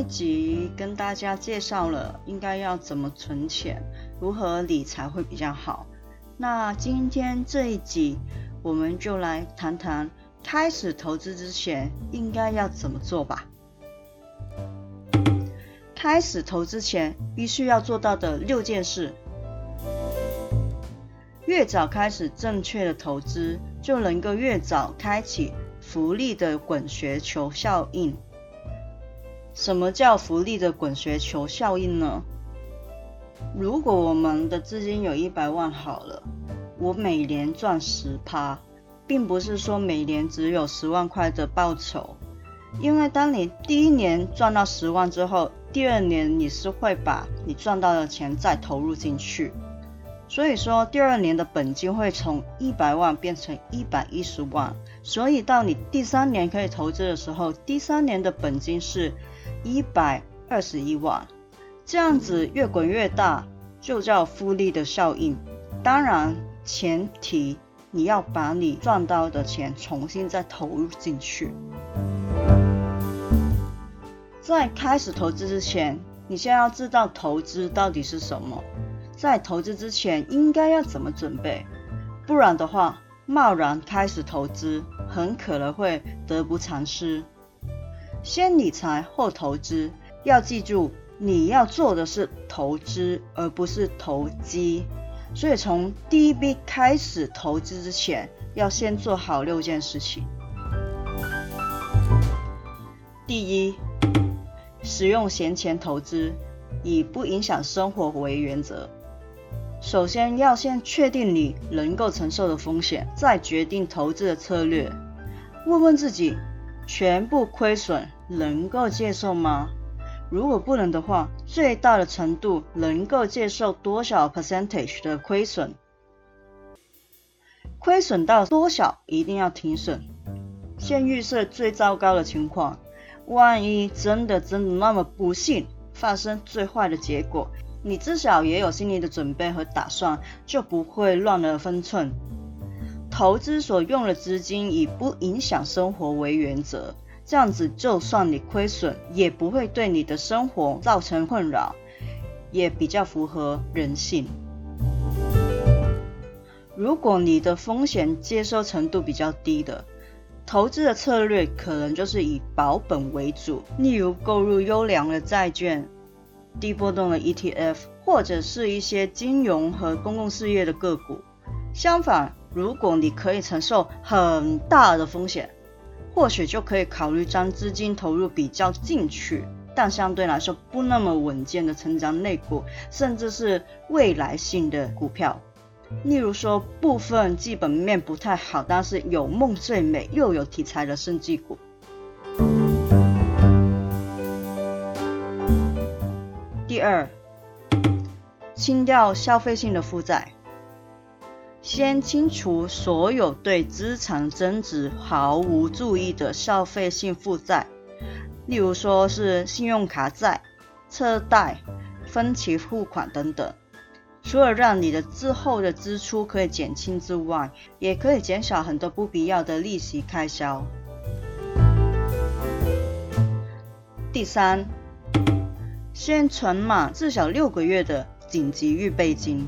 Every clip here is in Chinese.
一集跟大家介绍了应该要怎么存钱，如何理财会比较好。那今天这一集，我们就来谈谈开始投资之前应该要怎么做吧。开始投资前必须要做到的六件事，越早开始正确的投资，就能够越早开启福利的滚雪球效应。什么叫福利的滚雪球效应呢？如果我们的资金有一百万好了，我每年赚十趴，并不是说每年只有十万块的报酬，因为当你第一年赚到十万之后，第二年你是会把你赚到的钱再投入进去，所以说第二年的本金会从一百万变成一百一十万，所以到你第三年可以投资的时候，第三年的本金是一百二十一万。这样子越滚越大，就叫复利的效应。当然，前提你要把你赚到的钱重新再投入进去。在开始投资之前，你先要知道投资到底是什么。在投资之前，应该要怎么准备？不然的话，贸然开始投资，很可能会得不偿失。先理财后投资，要记住。你要做的是投资，而不是投机。所以从第一笔开始投资之前，要先做好六件事情。第一，使用闲钱投资，以不影响生活为原则。首先要先确定你能够承受的风险，再决定投资的策略。问问自己，全部亏损能够接受吗？如果不能的话，最大的程度能够接受多少 percentage 的亏损？亏损到多少一定要停损？先预设最糟糕的情况，万一真的真的那么不幸发生最坏的结果，你至少也有心理的准备和打算，就不会乱了分寸。投资所用的资金以不影响生活为原则。这样子，就算你亏损，也不会对你的生活造成困扰，也比较符合人性。如果你的风险接受程度比较低的，投资的策略可能就是以保本为主，例如购入优良的债券、低波动的 ETF，或者是一些金融和公共事业的个股。相反，如果你可以承受很大的风险，或许就可以考虑将资金投入比较进取，但相对来说不那么稳健的成长类股，甚至是未来性的股票。例如说，部分基本面不太好，但是有梦最美又有题材的生技股。第二，清掉消费性的负债。先清除所有对资产增值毫无注意的消费性负债，例如说是信用卡债、车贷、分期付款等等。除了让你的之后的支出可以减轻之外，也可以减少很多不必要的利息开销。第三，先存满至少六个月的紧急预备金。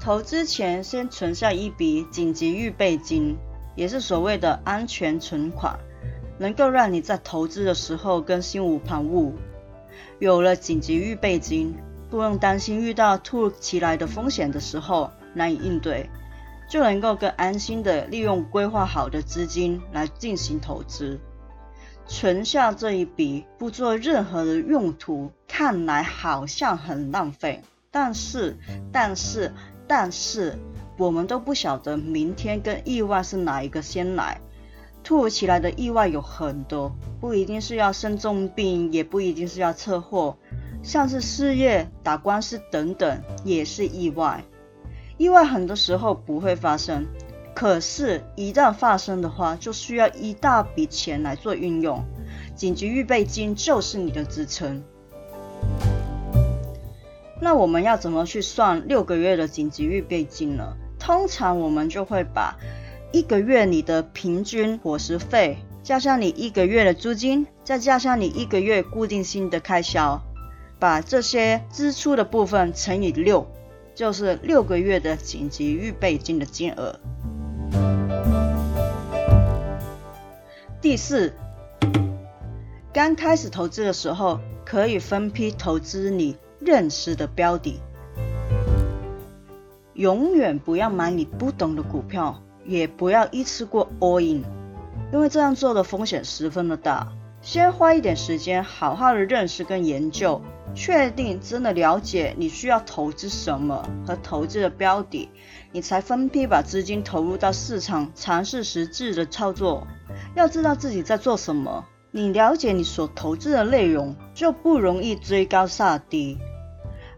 投资前先存下一笔紧急预备金，也是所谓的安全存款，能够让你在投资的时候更心无旁骛。有了紧急预备金，不用担心遇到突如其来的风险的时候难以应对，就能够更安心的利用规划好的资金来进行投资。存下这一笔不做任何的用途，看来好像很浪费，但是，但是。但是我们都不晓得明天跟意外是哪一个先来。突如其来的意外有很多，不一定是要生重病，也不一定是要车祸，像是失业、打官司等等，也是意外。意外很多时候不会发生，可是，一旦发生的话，就需要一大笔钱来做运用。紧急预备金就是你的支撑。那我们要怎么去算六个月的紧急预备金呢？通常我们就会把一个月你的平均伙食费，加上你一个月的租金，再加上你一个月固定性的开销，把这些支出的部分乘以六，就是六个月的紧急预备金的金额。第四，刚开始投资的时候，可以分批投资你认识的标的，永远不要买你不懂的股票。也不要一次过 all in，因为这样做的风险十分的大。先花一点时间，好好的认识跟研究，确定真的了解你需要投资什么和投资的标的，你才分批把资金投入到市场，尝试实质的操作。要知道自己在做什么，你了解你所投资的内容，就不容易追高杀低。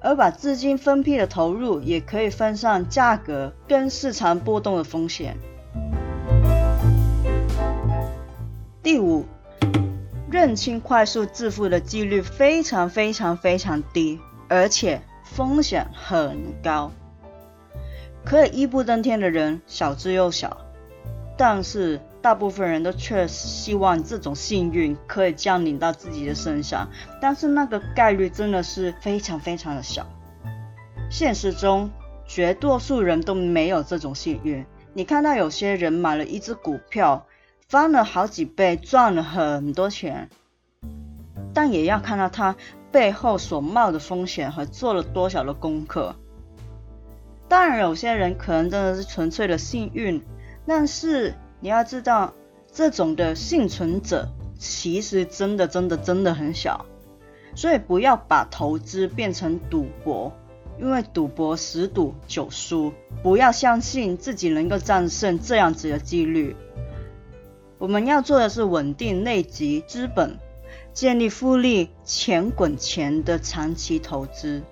而把资金分批的投入，也可以分散价格跟市场波动的风险。第五，认清快速致富的几率非常非常非常低，而且风险很高。可以一步登天的人少之又少，但是。大部分人都确实希望这种幸运可以降临到自己的身上，但是那个概率真的是非常非常的小。现实中，绝多数人都没有这种幸运。你看到有些人买了一只股票，翻了好几倍，赚了很多钱，但也要看到他背后所冒的风险和做了多少的功课。当然，有些人可能真的是纯粹的幸运，但是。你要知道，这种的幸存者其实真的真的真的很小，所以不要把投资变成赌博，因为赌博十赌九输，不要相信自己能够战胜这样子的几率。我们要做的是稳定内积资本，建立复利钱滚钱的长期投资。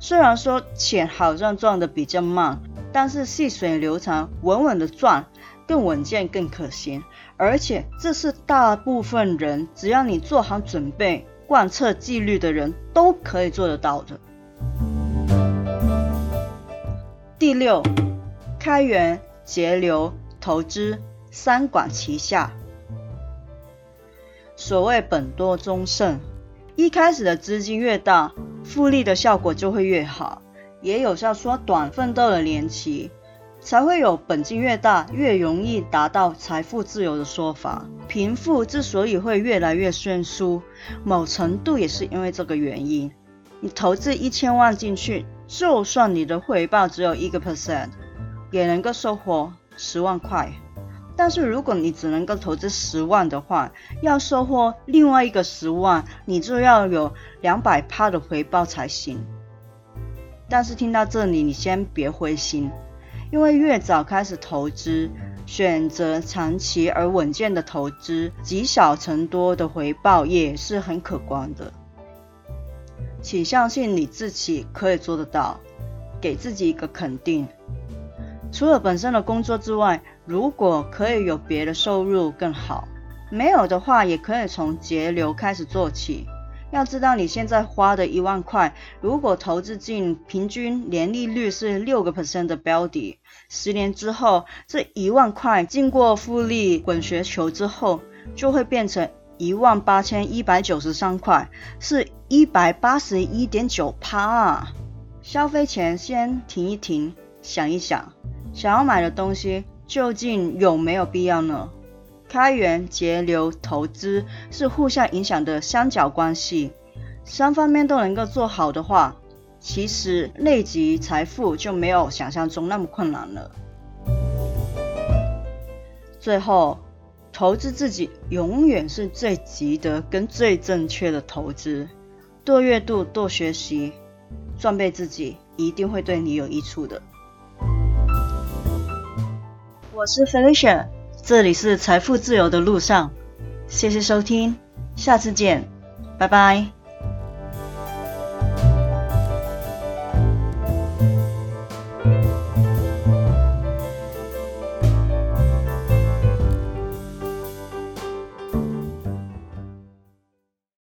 虽然说钱好像赚的比较慢，但是细水流长，稳稳的赚。更稳健、更可行，而且这是大部分人只要你做好准备、贯彻纪律的人都可以做得到的。第六，开源节流投资三管齐下。所谓本多终胜，一开始的资金越大，复利的效果就会越好，也有效缩短奋斗的年期。才会有本金越大越容易达到财富自由的说法。贫富之所以会越来越悬殊，某程度也是因为这个原因。你投资一千万进去，就算你的回报只有一个 percent，也能够收获十万块。但是如果你只能够投资十万的话，要收获另外一个十万，你就要有两百趴的回报才行。但是听到这里，你先别灰心。因为越早开始投资，选择长期而稳健的投资，积少成多的回报也是很可观的。请相信你自己可以做得到，给自己一个肯定。除了本身的工作之外，如果可以有别的收入更好，没有的话也可以从节流开始做起。要知道你现在花的一万块，如果投资进平均年利率是六个 percent 的标的，十年之后，这一万块经过复利滚雪球之后，就会变成一万八千一百九十三块，是一百八十一点九趴啊！消费前先停一停，想一想，想要买的东西究竟有没有必要呢？开源节流投资是互相影响的三角关系，三方面都能够做好的话，其实累积财富就没有想象中那么困难了。最后，投资自己永远是最值得跟最正确的投资。多阅读，多学习，装备自己，一定会对你有益处的。我是 Felicia。这里是财富自由的路上，谢谢收听，下次见，拜拜。